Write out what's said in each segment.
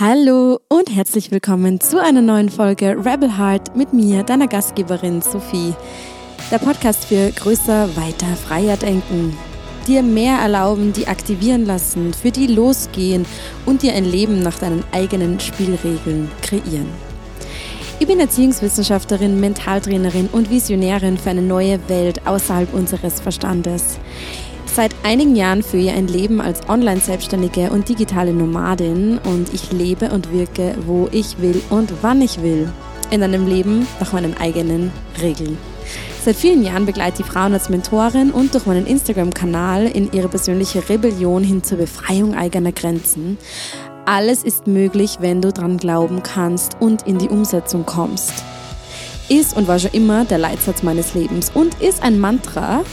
Hallo und herzlich willkommen zu einer neuen Folge Rebel Heart mit mir, deiner Gastgeberin Sophie. Der Podcast für größer, weiter, freier denken. Dir mehr erlauben, die aktivieren lassen, für die losgehen und dir ein Leben nach deinen eigenen Spielregeln kreieren. Ich bin Erziehungswissenschaftlerin, Mentaltrainerin und Visionärin für eine neue Welt außerhalb unseres Verstandes. Seit einigen Jahren führe ich ein Leben als Online-Selbstständige und digitale Nomadin und ich lebe und wirke, wo ich will und wann ich will. In einem Leben nach meinen eigenen Regeln. Seit vielen Jahren begleite ich Frauen als Mentorin und durch meinen Instagram-Kanal in ihre persönliche Rebellion hin zur Befreiung eigener Grenzen. Alles ist möglich, wenn du dran glauben kannst und in die Umsetzung kommst. Ist und war schon immer der Leitsatz meines Lebens und ist ein Mantra,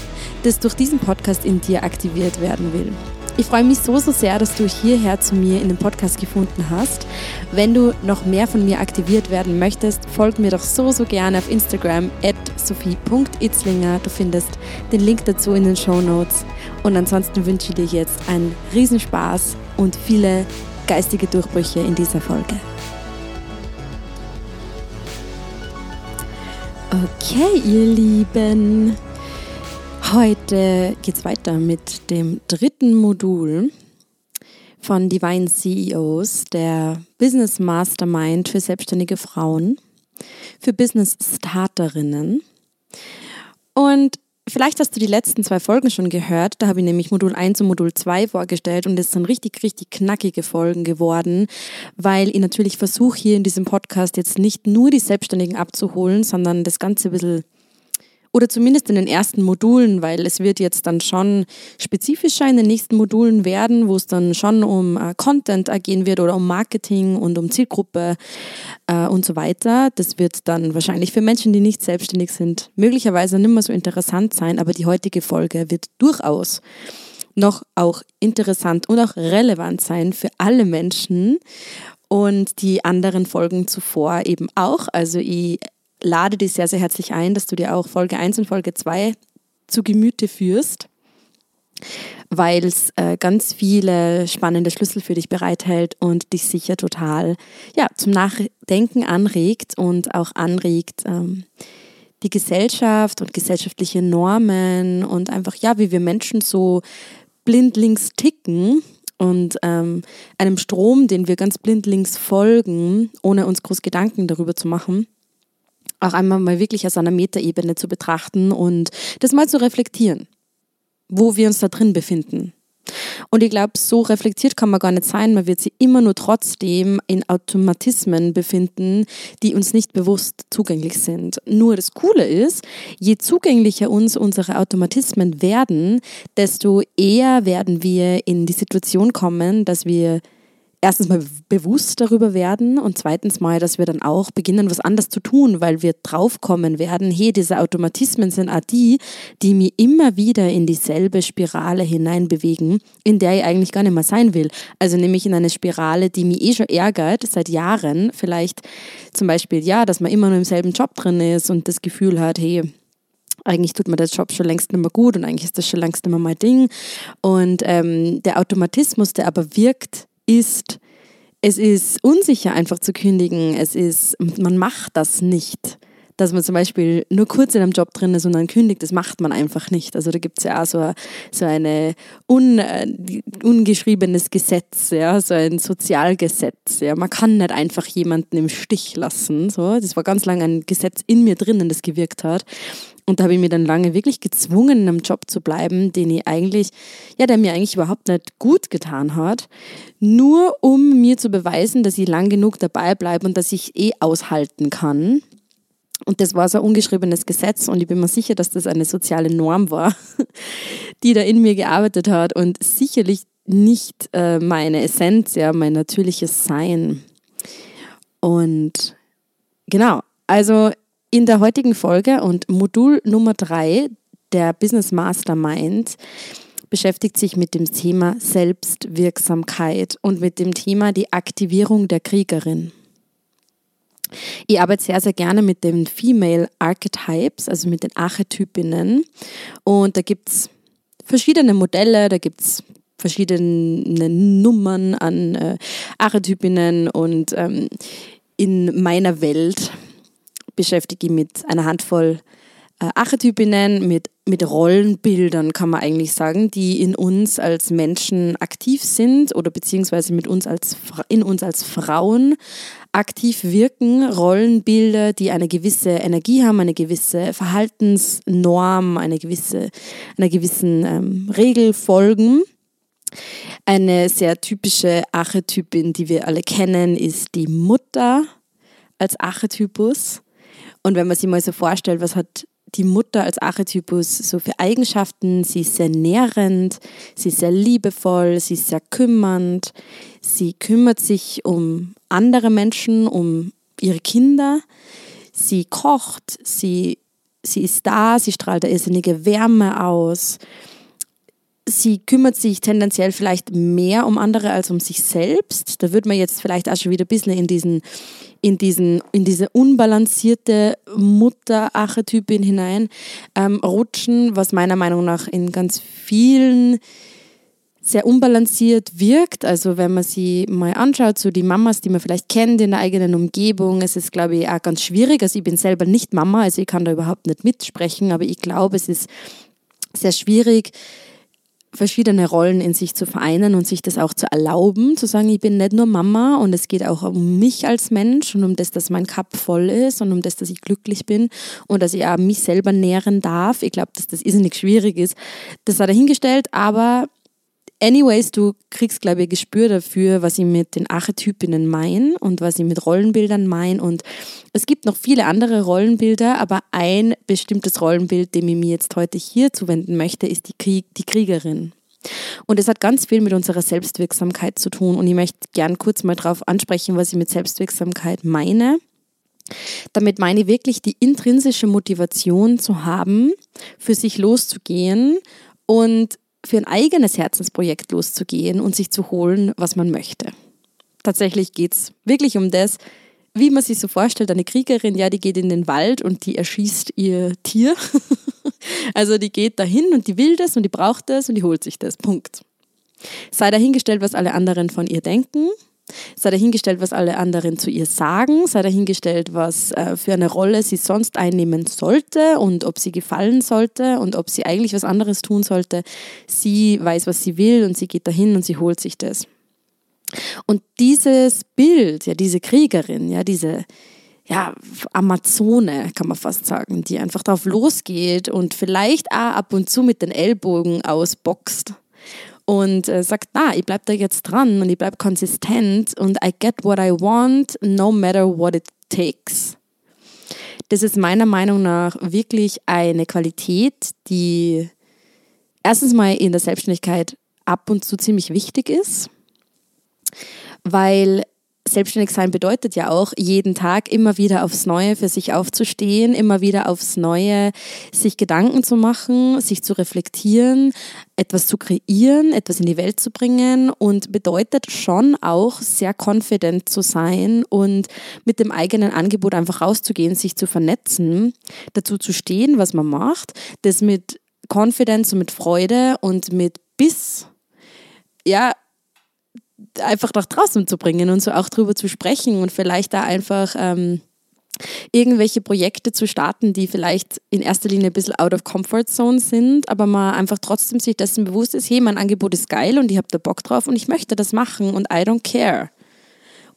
das durch diesen Podcast in dir aktiviert werden will. Ich freue mich so, so sehr, dass du hierher zu mir in den Podcast gefunden hast. Wenn du noch mehr von mir aktiviert werden möchtest, folg mir doch so, so gerne auf Instagram at sophie.itzlinger. Du findest den Link dazu in den Show Notes. Und ansonsten wünsche ich dir jetzt einen Riesenspaß und viele geistige Durchbrüche in dieser Folge. Okay, ihr Lieben. Heute geht es weiter mit dem dritten Modul von Divine CEOs, der Business Mastermind für selbstständige Frauen, für Business Starterinnen. Und vielleicht hast du die letzten zwei Folgen schon gehört. Da habe ich nämlich Modul 1 und Modul 2 vorgestellt und es sind richtig, richtig knackige Folgen geworden, weil ich natürlich versuche hier in diesem Podcast jetzt nicht nur die Selbstständigen abzuholen, sondern das Ganze ein bisschen oder zumindest in den ersten Modulen, weil es wird jetzt dann schon spezifischer in den nächsten Modulen werden, wo es dann schon um äh, Content gehen wird oder um Marketing und um Zielgruppe äh, und so weiter. Das wird dann wahrscheinlich für Menschen, die nicht selbstständig sind, möglicherweise nicht mehr so interessant sein, aber die heutige Folge wird durchaus noch auch interessant und auch relevant sein für alle Menschen und die anderen Folgen zuvor eben auch. Also ich lade dich sehr, sehr herzlich ein, dass du dir auch Folge 1 und Folge 2 zu Gemüte führst, weil es äh, ganz viele spannende Schlüssel für dich bereithält und dich sicher total ja, zum Nachdenken anregt und auch anregt, ähm, die Gesellschaft und gesellschaftliche Normen und einfach, ja, wie wir Menschen so blindlings ticken und ähm, einem Strom, den wir ganz blindlings folgen, ohne uns groß Gedanken darüber zu machen auch einmal mal wirklich aus einer Metaebene zu betrachten und das mal zu reflektieren, wo wir uns da drin befinden. Und ich glaube, so reflektiert kann man gar nicht sein. Man wird sich immer nur trotzdem in Automatismen befinden, die uns nicht bewusst zugänglich sind. Nur das Coole ist, je zugänglicher uns unsere Automatismen werden, desto eher werden wir in die Situation kommen, dass wir erstens mal bewusst darüber werden und zweitens mal, dass wir dann auch beginnen, was anders zu tun, weil wir draufkommen werden, hey, diese Automatismen sind auch die, die mich immer wieder in dieselbe Spirale hineinbewegen, in der ich eigentlich gar nicht mehr sein will. Also nämlich in eine Spirale, die mich eh schon ärgert, seit Jahren. Vielleicht zum Beispiel, ja, dass man immer nur im selben Job drin ist und das Gefühl hat, hey, eigentlich tut mir der Job schon längst nicht mehr gut und eigentlich ist das schon längst nicht mehr mein Ding. Und ähm, der Automatismus, der aber wirkt, ist, es ist unsicher einfach zu kündigen. Es ist, man macht das nicht. Dass man zum Beispiel nur kurz in einem Job drin ist und dann kündigt, das macht man einfach nicht. Also da gibt es ja auch so, so ein un, äh, ungeschriebenes Gesetz, ja, so ein Sozialgesetz. Ja. Man kann nicht einfach jemanden im Stich lassen. So. Das war ganz lange ein Gesetz in mir drinnen, das gewirkt hat. Und da habe ich mir dann lange wirklich gezwungen, in einem Job zu bleiben, den ich eigentlich, ja, der mir eigentlich überhaupt nicht gut getan hat, nur um mir zu beweisen, dass ich lang genug dabei bleibe und dass ich eh aushalten kann. Und das war so ein ungeschriebenes Gesetz und ich bin mir sicher, dass das eine soziale Norm war, die da in mir gearbeitet hat und sicherlich nicht äh, meine Essenz, ja, mein natürliches Sein. Und genau, also in der heutigen Folge und Modul Nummer drei der Business Mastermind beschäftigt sich mit dem Thema Selbstwirksamkeit und mit dem Thema die Aktivierung der Kriegerin. Ich arbeite sehr, sehr gerne mit den Female Archetypes, also mit den Archetypinnen. Und da gibt es verschiedene Modelle, da gibt es verschiedene Nummern an äh, Archetypinnen und ähm, in meiner Welt beschäftige ich mit einer Handvoll äh, Archetypinnen, mit, mit Rollenbildern, kann man eigentlich sagen, die in uns als Menschen aktiv sind oder beziehungsweise mit uns als, in uns als Frauen aktiv wirken. Rollenbilder, die eine gewisse Energie haben, eine gewisse Verhaltensnorm, eine gewisse, einer gewissen ähm, Regel folgen. Eine sehr typische Archetypin, die wir alle kennen, ist die Mutter als Archetypus. Und wenn man sich mal so vorstellt, was hat die Mutter als Archetypus so für Eigenschaften? Sie ist sehr nährend, sie ist sehr liebevoll, sie ist sehr kümmernd, sie kümmert sich um andere Menschen, um ihre Kinder, sie kocht, sie, sie ist da, sie strahlt eine irrsinnige Wärme aus sie kümmert sich tendenziell vielleicht mehr um andere als um sich selbst. Da würde man jetzt vielleicht auch schon wieder ein bisschen in diesen, in diesen, in diese unbalancierte Mutter-Archetypin hinein ähm, rutschen, was meiner Meinung nach in ganz vielen sehr unbalanciert wirkt. Also wenn man sie mal anschaut, so die Mamas, die man vielleicht kennt in der eigenen Umgebung, es ist, glaube ich, auch ganz schwierig. Also ich bin selber nicht Mama, also ich kann da überhaupt nicht mitsprechen, aber ich glaube, es ist sehr schwierig, verschiedene Rollen in sich zu vereinen und sich das auch zu erlauben, zu sagen, ich bin nicht nur Mama und es geht auch um mich als Mensch und um das, dass mein Cup voll ist und um das, dass ich glücklich bin und dass ich auch mich selber nähren darf. Ich glaube, dass das irrsinnig schwierig ist. Das hat er hingestellt, aber anyways, du kriegst, glaube ich, ein Gespür dafür, was ich mit den Archetypinnen meine und was ich mit Rollenbildern meine. Und es gibt noch viele andere Rollenbilder, aber ein bestimmtes Rollenbild, dem ich mir jetzt heute hier zuwenden möchte, ist die, Krieg, die Kriegerin. Und es hat ganz viel mit unserer Selbstwirksamkeit zu tun. Und ich möchte gern kurz mal darauf ansprechen, was ich mit Selbstwirksamkeit meine. Damit meine ich wirklich die intrinsische Motivation zu haben, für sich loszugehen und für ein eigenes Herzensprojekt loszugehen und sich zu holen, was man möchte. Tatsächlich geht es wirklich um das, wie man sich so vorstellt, eine Kriegerin, ja, die geht in den Wald und die erschießt ihr Tier. also die geht dahin und die will das und die braucht das und die holt sich das. Punkt. Sei dahingestellt, was alle anderen von ihr denken. Sei dahingestellt, was alle anderen zu ihr sagen, sei dahingestellt, was äh, für eine Rolle sie sonst einnehmen sollte und ob sie gefallen sollte und ob sie eigentlich was anderes tun sollte. Sie weiß, was sie will und sie geht dahin und sie holt sich das. Und dieses Bild, ja, diese Kriegerin, ja, diese ja, Amazone, kann man fast sagen, die einfach drauf losgeht und vielleicht auch ab und zu mit den Ellbogen ausboxt und äh, sagt, na, ich bleib da jetzt dran und ich bleib konsistent und I get what I want, no matter what it takes. Das ist meiner Meinung nach wirklich eine Qualität, die erstens mal in der Selbstständigkeit ab und zu ziemlich wichtig ist, weil Selbstständig sein bedeutet ja auch, jeden Tag immer wieder aufs Neue für sich aufzustehen, immer wieder aufs Neue sich Gedanken zu machen, sich zu reflektieren, etwas zu kreieren, etwas in die Welt zu bringen und bedeutet schon auch sehr confident zu sein und mit dem eigenen Angebot einfach rauszugehen, sich zu vernetzen, dazu zu stehen, was man macht, das mit Confidence und mit Freude und mit Biss ja, einfach nach draußen zu bringen und so auch drüber zu sprechen und vielleicht da einfach ähm, irgendwelche Projekte zu starten, die vielleicht in erster Linie ein bisschen out of comfort zone sind, aber man einfach trotzdem sich dessen bewusst ist, hey, mein Angebot ist geil und ich habe da Bock drauf und ich möchte das machen und I don't care.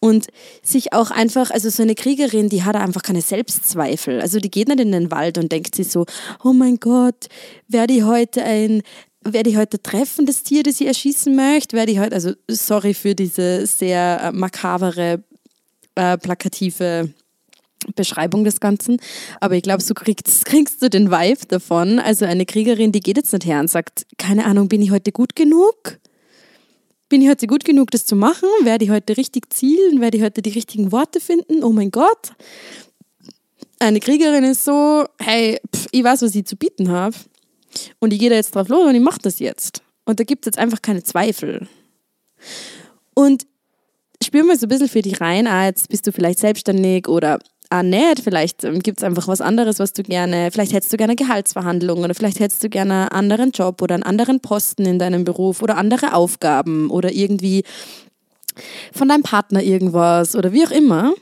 Und sich auch einfach, also so eine Kriegerin, die hat einfach keine Selbstzweifel. Also die geht nicht in den Wald und denkt sich so, oh mein Gott, werde ich heute ein werde ich heute treffen, das Tier, das ich erschießen möchte? Werde ich heute, also sorry für diese sehr äh, makabere, äh, plakative Beschreibung des Ganzen, aber ich glaube, so kriegst, kriegst du den Vibe davon. Also eine Kriegerin, die geht jetzt nicht her und sagt, keine Ahnung, bin ich heute gut genug? Bin ich heute gut genug, das zu machen? Werde ich heute richtig zielen? Werde ich heute die richtigen Worte finden? Oh mein Gott. Eine Kriegerin ist so, hey, pff, ich weiß, was ich zu bieten habe. Und ich gehe da jetzt drauf los und ich mache das jetzt. Und da gibt es jetzt einfach keine Zweifel. Und spür mal so ein bisschen für dich rein, ah, jetzt bist du vielleicht selbstständig oder auch nicht. Vielleicht ähm, gibt es einfach was anderes, was du gerne, vielleicht hättest du gerne Gehaltsverhandlungen oder vielleicht hättest du gerne einen anderen Job oder einen anderen Posten in deinem Beruf oder andere Aufgaben oder irgendwie von deinem Partner irgendwas oder wie auch immer.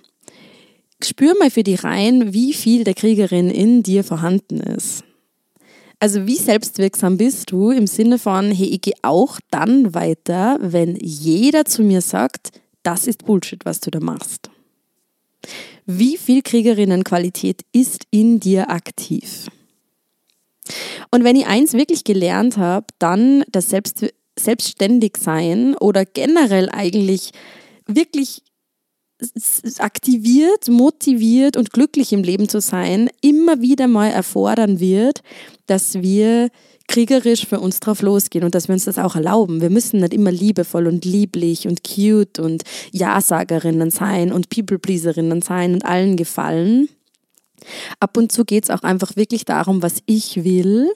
Spür mal für die rein, wie viel der Kriegerin in dir vorhanden ist. Also wie selbstwirksam bist du im Sinne von, hey, ich gehe auch dann weiter, wenn jeder zu mir sagt, das ist Bullshit, was du da machst. Wie viel Kriegerinnenqualität ist in dir aktiv? Und wenn ich eins wirklich gelernt habe, dann das Selbst Selbstständigsein oder generell eigentlich wirklich aktiviert, motiviert und glücklich im Leben zu sein, immer wieder mal erfordern wird, dass wir kriegerisch für uns drauf losgehen und dass wir uns das auch erlauben. Wir müssen nicht immer liebevoll und lieblich und cute und Ja-Sagerinnen sein und People-Pleaserinnen sein und allen gefallen. Ab und zu geht es auch einfach wirklich darum, was ich will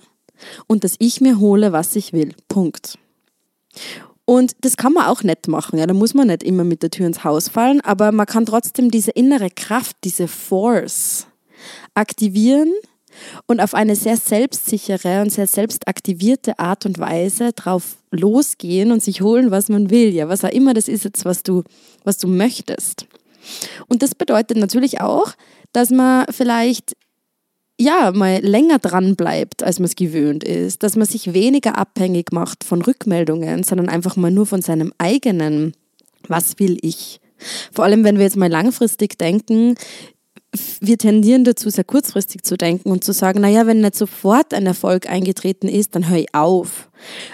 und dass ich mir hole, was ich will. Punkt. Und das kann man auch nett machen. Ja, da muss man nicht immer mit der Tür ins Haus fallen, aber man kann trotzdem diese innere Kraft, diese Force aktivieren und auf eine sehr selbstsichere und sehr selbstaktivierte Art und Weise drauf losgehen und sich holen, was man will. Ja, was auch immer das ist jetzt, was du, was du möchtest. Und das bedeutet natürlich auch, dass man vielleicht ja, mal länger dran bleibt, als man es gewöhnt ist, dass man sich weniger abhängig macht von Rückmeldungen, sondern einfach mal nur von seinem eigenen, was will ich? Vor allem, wenn wir jetzt mal langfristig denken, wir tendieren dazu, sehr kurzfristig zu denken und zu sagen, naja, wenn nicht sofort ein Erfolg eingetreten ist, dann höre ich auf.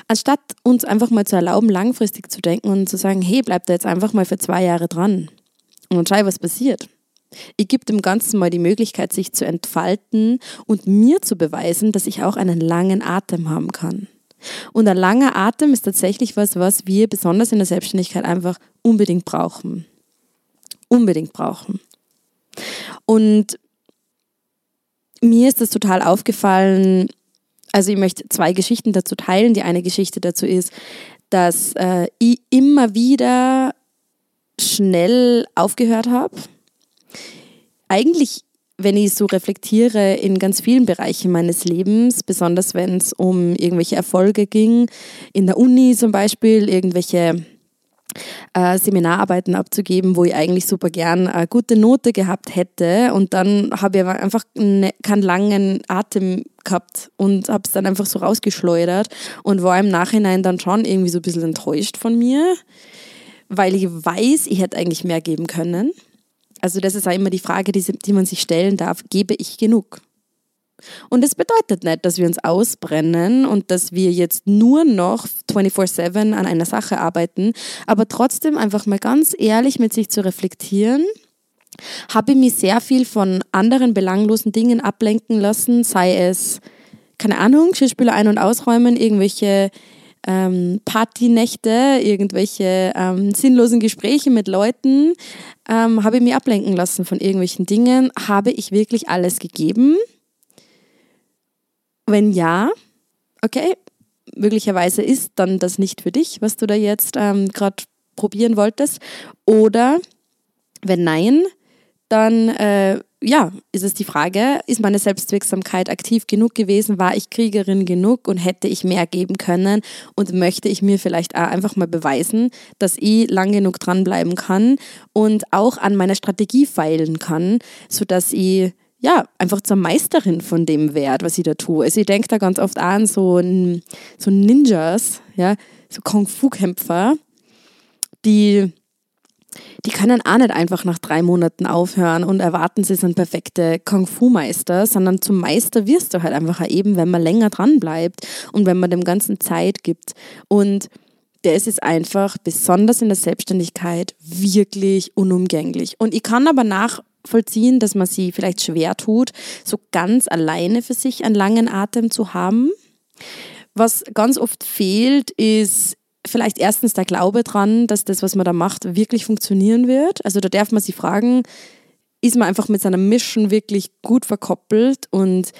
Anstatt uns einfach mal zu erlauben, langfristig zu denken und zu sagen, hey, bleib da jetzt einfach mal für zwei Jahre dran und schau, was passiert. Ich gebe dem Ganzen mal die Möglichkeit, sich zu entfalten und mir zu beweisen, dass ich auch einen langen Atem haben kann. Und ein langer Atem ist tatsächlich was, was wir besonders in der Selbstständigkeit einfach unbedingt brauchen. Unbedingt brauchen. Und mir ist das total aufgefallen, also ich möchte zwei Geschichten dazu teilen. Die eine Geschichte dazu ist, dass äh, ich immer wieder schnell aufgehört habe eigentlich, wenn ich so reflektiere, in ganz vielen Bereichen meines Lebens, besonders wenn es um irgendwelche Erfolge ging, in der Uni zum Beispiel, irgendwelche äh, Seminararbeiten abzugeben, wo ich eigentlich super gern eine gute Note gehabt hätte und dann habe ich aber einfach ne, keinen langen Atem gehabt und habe es dann einfach so rausgeschleudert und war im Nachhinein dann schon irgendwie so ein bisschen enttäuscht von mir, weil ich weiß, ich hätte eigentlich mehr geben können. Also das ist auch immer die Frage, die, die man sich stellen darf, gebe ich genug? Und das bedeutet nicht, dass wir uns ausbrennen und dass wir jetzt nur noch 24/7 an einer Sache arbeiten, aber trotzdem einfach mal ganz ehrlich mit sich zu reflektieren, habe ich mich sehr viel von anderen belanglosen Dingen ablenken lassen, sei es, keine Ahnung, Geschirrspüler ein- und ausräumen, irgendwelche ähm, Partynächte, irgendwelche ähm, sinnlosen Gespräche mit Leuten, ähm, habe ich mich ablenken lassen von irgendwelchen Dingen. Habe ich wirklich alles gegeben? Wenn ja, okay, möglicherweise ist dann das nicht für dich, was du da jetzt ähm, gerade probieren wolltest. Oder wenn nein, dann äh, ja, ist es die Frage, ist meine Selbstwirksamkeit aktiv genug gewesen? War ich Kriegerin genug und hätte ich mehr geben können? Und möchte ich mir vielleicht auch einfach mal beweisen, dass ich lang genug dranbleiben kann und auch an meiner Strategie feilen kann, sodass ich ja, einfach zur Meisterin von dem werde, was ich da tue. Also ich denke da ganz oft an so, so Ninjas, ja, so Kung-Fu-Kämpfer, die die können auch nicht einfach nach drei Monaten aufhören und erwarten, sie sind perfekte Kung-Fu-Meister, sondern zum Meister wirst du halt einfach eben, wenn man länger dran bleibt und wenn man dem Ganzen Zeit gibt. Und der ist einfach, besonders in der Selbstständigkeit, wirklich unumgänglich. Und ich kann aber nachvollziehen, dass man sie vielleicht schwer tut, so ganz alleine für sich einen langen Atem zu haben. Was ganz oft fehlt, ist vielleicht erstens der Glaube dran, dass das, was man da macht, wirklich funktionieren wird. Also da darf man sich fragen, ist man einfach mit seiner Mission wirklich gut verkoppelt und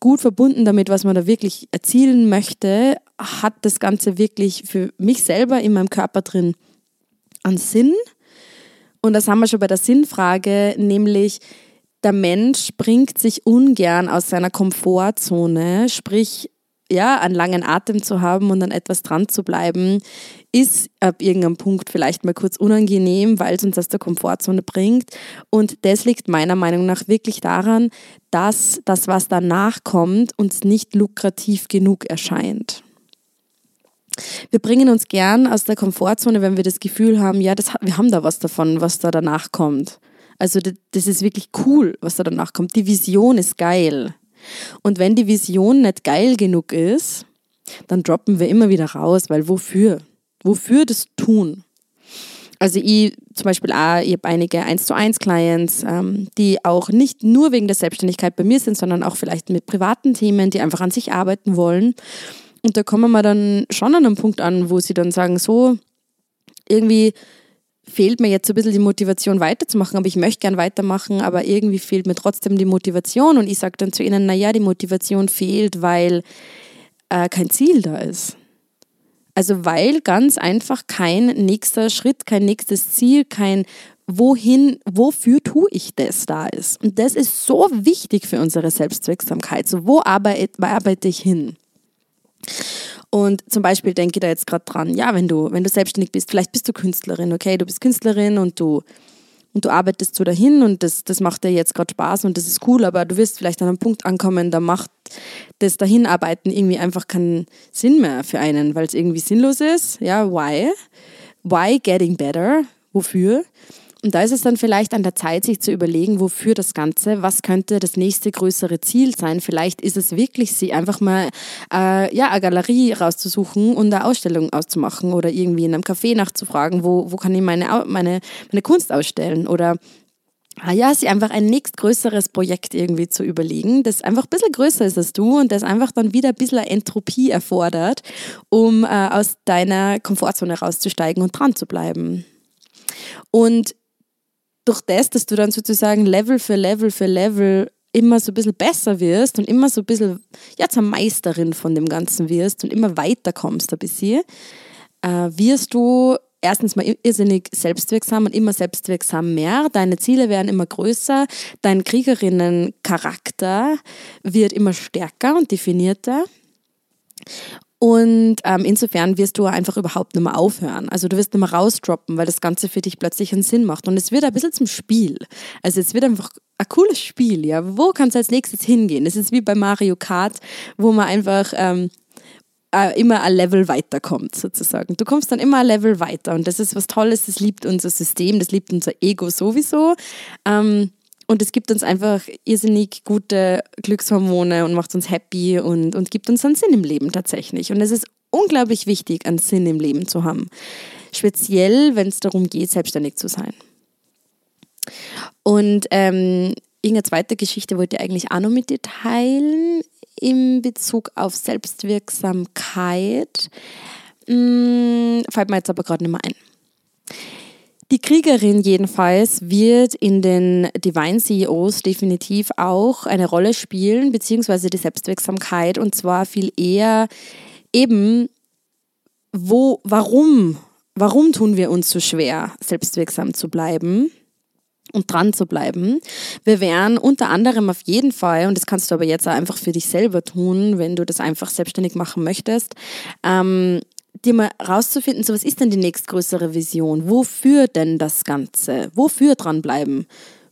gut verbunden damit, was man da wirklich erzielen möchte? Hat das Ganze wirklich für mich selber in meinem Körper drin einen Sinn? Und das haben wir schon bei der Sinnfrage, nämlich der Mensch bringt sich ungern aus seiner Komfortzone, sprich ja, einen langen Atem zu haben und an etwas dran zu bleiben, ist ab irgendeinem Punkt vielleicht mal kurz unangenehm, weil es uns aus der Komfortzone bringt. Und das liegt meiner Meinung nach wirklich daran, dass das, was danach kommt, uns nicht lukrativ genug erscheint. Wir bringen uns gern aus der Komfortzone, wenn wir das Gefühl haben, ja, das, wir haben da was davon, was da danach kommt. Also das ist wirklich cool, was da danach kommt. Die Vision ist geil. Und wenn die Vision nicht geil genug ist, dann droppen wir immer wieder raus, weil wofür? Wofür das tun? Also ich zum Beispiel auch, ich habe einige 1 zu 1 Clients, ähm, die auch nicht nur wegen der Selbstständigkeit bei mir sind, sondern auch vielleicht mit privaten Themen, die einfach an sich arbeiten wollen. Und da kommen wir dann schon an einen Punkt an, wo sie dann sagen, so, irgendwie fehlt mir jetzt so ein bisschen die Motivation weiterzumachen, aber ich möchte gern weitermachen, aber irgendwie fehlt mir trotzdem die Motivation und ich sage dann zu ihnen, naja, die Motivation fehlt, weil äh, kein Ziel da ist. Also weil ganz einfach kein nächster Schritt, kein nächstes Ziel, kein wohin, wofür tue ich das da ist. Und das ist so wichtig für unsere Selbstwirksamkeit. So, wo arbeite, arbeite ich hin? Und zum Beispiel denke ich da jetzt gerade dran, ja, wenn du, wenn du selbstständig bist, vielleicht bist du Künstlerin, okay, du bist Künstlerin und du, und du arbeitest so dahin und das, das macht dir jetzt gerade Spaß und das ist cool, aber du wirst vielleicht an einem Punkt ankommen, da macht das Dahinarbeiten irgendwie einfach keinen Sinn mehr für einen, weil es irgendwie sinnlos ist. Ja, why? Why getting better? Wofür? Und da ist es dann vielleicht an der Zeit, sich zu überlegen, wofür das Ganze, was könnte das nächste größere Ziel sein. Vielleicht ist es wirklich, sie einfach mal äh, ja, eine Galerie rauszusuchen und eine Ausstellung auszumachen oder irgendwie in einem Café nachzufragen, wo, wo kann ich meine, meine, meine Kunst ausstellen oder Ah ja, sie einfach ein nächstgrößeres Projekt irgendwie zu überlegen, das einfach ein bisschen größer ist als du und das einfach dann wieder ein bisschen Entropie erfordert, um äh, aus deiner Komfortzone rauszusteigen und dran zu bleiben. Und durch das, dass du dann sozusagen Level für Level für Level immer so ein bisschen besser wirst und immer so ein bisschen ja, zur Meisterin von dem Ganzen wirst und immer weiter kommst ein bisschen, äh, wirst du erstens mal irrsinnig selbstwirksam und immer selbstwirksam mehr. Deine Ziele werden immer größer, dein Kriegerinnencharakter wird immer stärker und definierter. Und ähm, insofern wirst du einfach überhaupt nicht mehr aufhören. Also du wirst nicht mehr rausdroppen, weil das Ganze für dich plötzlich einen Sinn macht. Und es wird ein bisschen zum Spiel. Also es wird einfach ein cooles Spiel, ja. Wo kannst du als nächstes hingehen? Es ist wie bei Mario Kart, wo man einfach ähm, äh, immer ein Level weiterkommt, sozusagen. Du kommst dann immer ein Level weiter. Und das ist was Tolles, das liebt unser System, das liebt unser Ego sowieso. Ähm, und es gibt uns einfach irrsinnig gute Glückshormone und macht uns happy und, und gibt uns einen Sinn im Leben tatsächlich. Und es ist unglaublich wichtig, einen Sinn im Leben zu haben. Speziell, wenn es darum geht, selbstständig zu sein. Und ähm, irgendeine zweite Geschichte wollte ich eigentlich auch noch mit dir teilen in Bezug auf Selbstwirksamkeit. Hm, fällt mir jetzt aber gerade nicht mehr ein. Die Kriegerin jedenfalls wird in den Divine CEOs definitiv auch eine Rolle spielen, beziehungsweise die Selbstwirksamkeit und zwar viel eher eben, wo, warum, warum tun wir uns so schwer, selbstwirksam zu bleiben? und dran zu bleiben. Wir werden unter anderem auf jeden Fall, und das kannst du aber jetzt auch einfach für dich selber tun, wenn du das einfach selbstständig machen möchtest, ähm, dir mal rauszufinden, so was ist denn die nächstgrößere Vision? Wofür denn das Ganze? Wofür dranbleiben?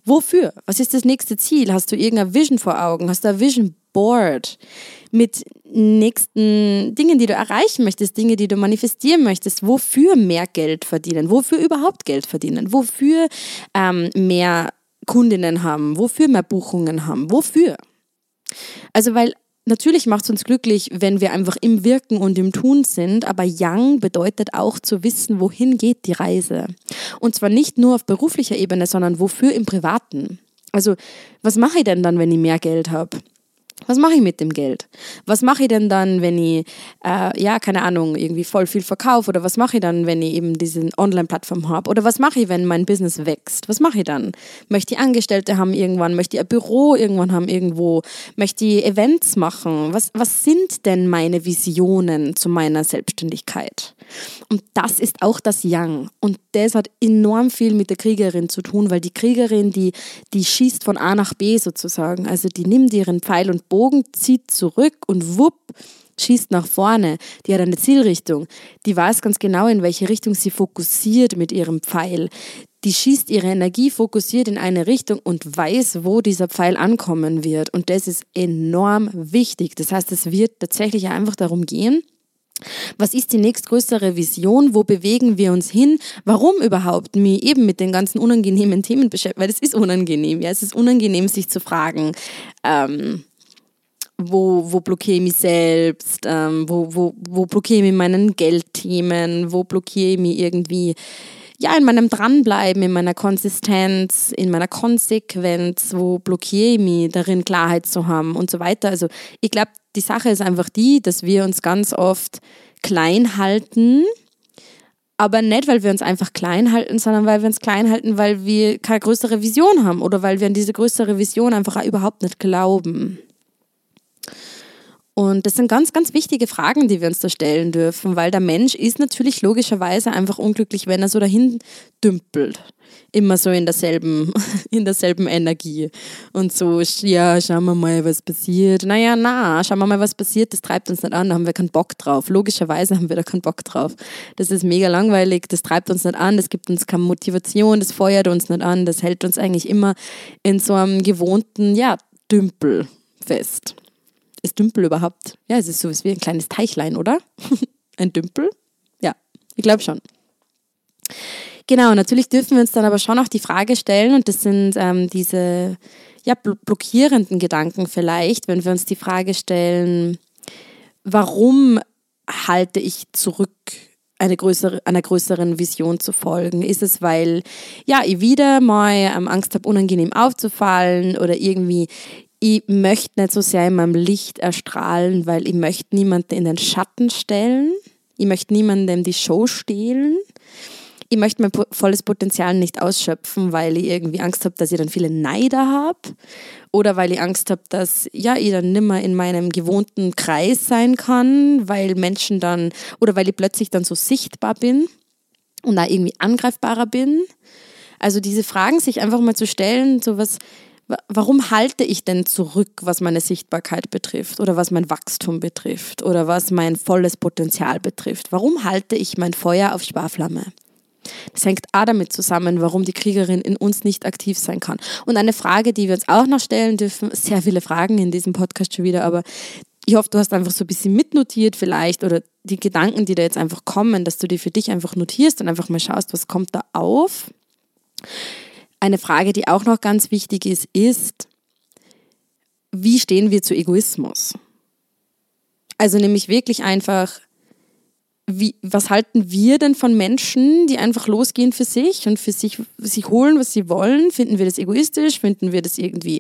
Wofür? Was ist das nächste Ziel? Hast du irgendeine Vision vor Augen? Hast du ein Vision Board mit nächsten Dingen, die du erreichen möchtest, Dinge, die du manifestieren möchtest? Wofür mehr Geld verdienen? Wofür überhaupt Geld verdienen? Wofür ähm, mehr Kundinnen haben? Wofür mehr Buchungen haben? Wofür? Also, weil Natürlich macht es uns glücklich, wenn wir einfach im Wirken und im Tun sind, aber Young bedeutet auch zu wissen, wohin geht die Reise. Und zwar nicht nur auf beruflicher Ebene, sondern wofür im Privaten. Also, was mache ich denn dann, wenn ich mehr Geld habe? Was mache ich mit dem Geld? Was mache ich denn dann, wenn ich, äh, ja, keine Ahnung, irgendwie voll viel verkaufe? Oder was mache ich dann, wenn ich eben diese Online-Plattform habe? Oder was mache ich, wenn mein Business wächst? Was mache ich dann? Möchte ich Angestellte haben irgendwann? Möchte ich ein Büro irgendwann haben irgendwo? Möchte ich Events machen? Was, was sind denn meine Visionen zu meiner Selbstständigkeit? Und das ist auch das Yang. Und das hat enorm viel mit der Kriegerin zu tun, weil die Kriegerin, die, die schießt von A nach B sozusagen. Also die nimmt ihren Pfeil und Bogen, zieht zurück und wupp, schießt nach vorne. Die hat eine Zielrichtung. Die weiß ganz genau, in welche Richtung sie fokussiert mit ihrem Pfeil. Die schießt ihre Energie fokussiert in eine Richtung und weiß, wo dieser Pfeil ankommen wird. Und das ist enorm wichtig. Das heißt, es wird tatsächlich einfach darum gehen, was ist die nächstgrößere Vision? Wo bewegen wir uns hin? Warum überhaupt mich eben mit den ganzen unangenehmen Themen beschäftigen? Weil es ist unangenehm, ja. Es ist unangenehm, sich zu fragen, ähm, wo, wo blockiere ich mich selbst? Ähm, wo, wo, wo blockiere ich mich in meinen Geldthemen? Wo blockiere ich mich irgendwie ja, in meinem Dranbleiben, in meiner Konsistenz, in meiner Konsequenz, wo blockiere ich mich darin, Klarheit zu haben und so weiter. Also ich glaube, die Sache ist einfach die, dass wir uns ganz oft klein halten, aber nicht, weil wir uns einfach klein halten, sondern weil wir uns klein halten, weil wir keine größere Vision haben oder weil wir an diese größere Vision einfach überhaupt nicht glauben. Und das sind ganz, ganz wichtige Fragen, die wir uns da stellen dürfen, weil der Mensch ist natürlich logischerweise einfach unglücklich, wenn er so dahin dümpelt. Immer so in derselben, in derselben Energie. Und so, ja, schauen wir mal, was passiert. Naja, na, schauen wir mal, was passiert. Das treibt uns nicht an, da haben wir keinen Bock drauf. Logischerweise haben wir da keinen Bock drauf. Das ist mega langweilig, das treibt uns nicht an, das gibt uns keine Motivation, das feuert uns nicht an, das hält uns eigentlich immer in so einem gewohnten, ja, Dümpel fest. Ist Dümpel überhaupt? Ja, es ist sowas wie ein kleines Teichlein, oder? ein Dümpel? Ja, ich glaube schon. Genau, natürlich dürfen wir uns dann aber schon auch die Frage stellen, und das sind ähm, diese ja, blockierenden Gedanken vielleicht, wenn wir uns die Frage stellen, warum halte ich zurück, eine größere, einer größeren Vision zu folgen? Ist es, weil ja, ich wieder mal ähm, Angst habe, unangenehm aufzufallen oder irgendwie ich möchte nicht so sehr in meinem Licht erstrahlen, weil ich möchte niemanden in den Schatten stellen. Ich möchte niemandem die Show stehlen. Ich möchte mein volles Potenzial nicht ausschöpfen, weil ich irgendwie Angst habe, dass ich dann viele Neider habe. Oder weil ich Angst habe, dass ja, ich dann nimmer in meinem gewohnten Kreis sein kann, weil Menschen dann, oder weil ich plötzlich dann so sichtbar bin und da irgendwie angreifbarer bin. Also diese Fragen sich einfach mal zu stellen, so was, warum halte ich denn zurück, was meine Sichtbarkeit betrifft oder was mein Wachstum betrifft oder was mein volles Potenzial betrifft? Warum halte ich mein Feuer auf Sparflamme? Das hängt auch damit zusammen, warum die Kriegerin in uns nicht aktiv sein kann. Und eine Frage, die wir uns auch noch stellen dürfen, sehr viele Fragen in diesem Podcast schon wieder, aber ich hoffe, du hast einfach so ein bisschen mitnotiert vielleicht oder die Gedanken, die da jetzt einfach kommen, dass du die für dich einfach notierst und einfach mal schaust, was kommt da auf. Eine Frage, die auch noch ganz wichtig ist, ist, wie stehen wir zu Egoismus? Also nämlich wirklich einfach, wie, was halten wir denn von Menschen, die einfach losgehen für sich und für sich, sich holen, was sie wollen? Finden wir das egoistisch? Finden wir das irgendwie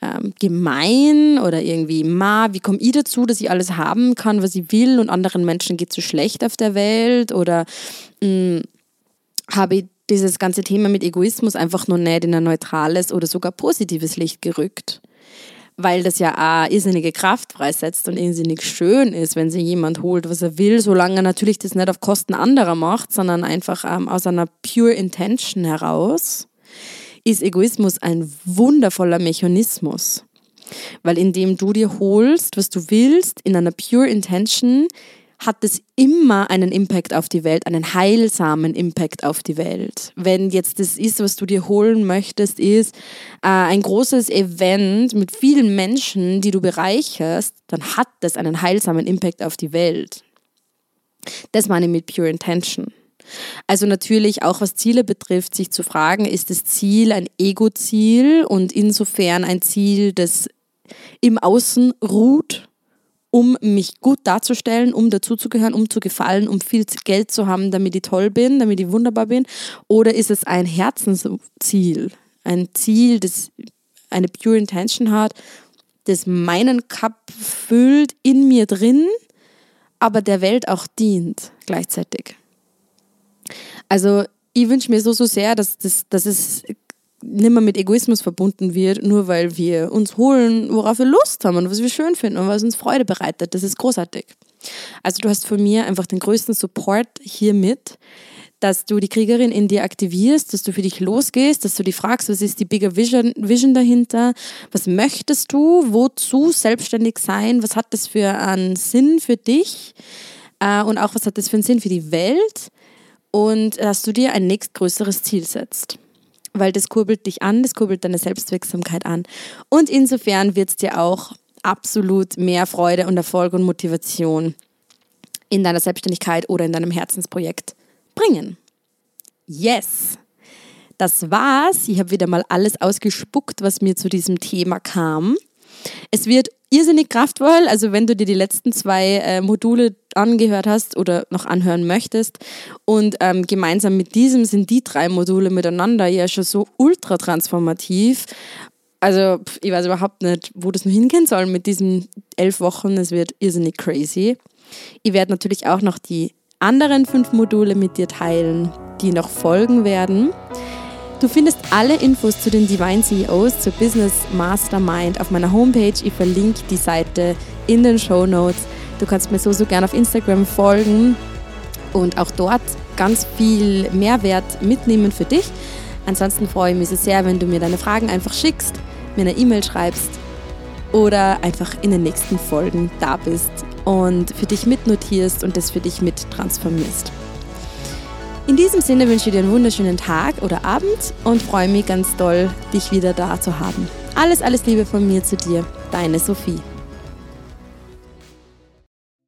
ähm, gemein oder irgendwie ma? Wie komme ich dazu, dass ich alles haben kann, was ich will und anderen Menschen geht so schlecht auf der Welt? Oder hm, habe ich dieses ganze Thema mit Egoismus einfach nur nicht in ein neutrales oder sogar positives Licht gerückt. Weil das ja auch irrsinnige Kraft freisetzt und irrsinnig schön ist, wenn sich jemand holt, was er will, solange er natürlich das nicht auf Kosten anderer macht, sondern einfach ähm, aus einer pure Intention heraus, ist Egoismus ein wundervoller Mechanismus. Weil indem du dir holst, was du willst, in einer pure Intention, hat es immer einen Impact auf die Welt, einen heilsamen Impact auf die Welt. Wenn jetzt das ist, was du dir holen möchtest, ist äh, ein großes Event mit vielen Menschen, die du bereicherst, dann hat das einen heilsamen Impact auf die Welt. Das meine ich mit Pure Intention. Also natürlich auch was Ziele betrifft, sich zu fragen, ist das Ziel ein Ego-Ziel und insofern ein Ziel, das im Außen ruht um mich gut darzustellen, um dazuzugehören, um zu gefallen, um viel Geld zu haben, damit ich toll bin, damit ich wunderbar bin? Oder ist es ein Herzensziel, ein Ziel, das eine pure Intention hat, das meinen Cup füllt in mir drin, aber der Welt auch dient gleichzeitig. Also ich wünsche mir so, so sehr, dass, dass, dass es nicht mehr mit Egoismus verbunden wird, nur weil wir uns holen, worauf wir Lust haben und was wir schön finden und was uns Freude bereitet. Das ist großartig. Also du hast von mir einfach den größten Support hiermit, dass du die Kriegerin in dir aktivierst, dass du für dich losgehst, dass du dich fragst, was ist die bigger Vision, Vision dahinter, was möchtest du, wozu selbstständig sein, was hat das für einen Sinn für dich? Äh, und auch was hat das für einen Sinn für die Welt? Und dass du dir ein nächstgrößeres Ziel setzt weil das kurbelt dich an, das kurbelt deine Selbstwirksamkeit an. Und insofern wird es dir auch absolut mehr Freude und Erfolg und Motivation in deiner Selbstständigkeit oder in deinem Herzensprojekt bringen. Yes! Das war's. Ich habe wieder mal alles ausgespuckt, was mir zu diesem Thema kam. Es wird irrsinnig kraftvoll. Also wenn du dir die letzten zwei äh, Module angehört hast oder noch anhören möchtest und ähm, gemeinsam mit diesem sind die drei Module miteinander ja schon so ultra transformativ. Also ich weiß überhaupt nicht, wo das noch hingehen soll mit diesen elf Wochen. Es wird irrsinnig crazy. Ich werde natürlich auch noch die anderen fünf Module mit dir teilen, die noch folgen werden. Du findest alle Infos zu den Divine CEOs, zur Business Mastermind auf meiner Homepage. Ich verlinke die Seite in den Show Notes. Du kannst mir so, so gerne auf Instagram folgen und auch dort ganz viel Mehrwert mitnehmen für dich. Ansonsten freue ich mich sehr, wenn du mir deine Fragen einfach schickst, mir eine E-Mail schreibst oder einfach in den nächsten Folgen da bist und für dich mitnotierst und das für dich mit transformierst. In diesem Sinne wünsche ich dir einen wunderschönen Tag oder Abend und freue mich ganz doll, dich wieder da zu haben. Alles, alles Liebe von mir zu dir, deine Sophie.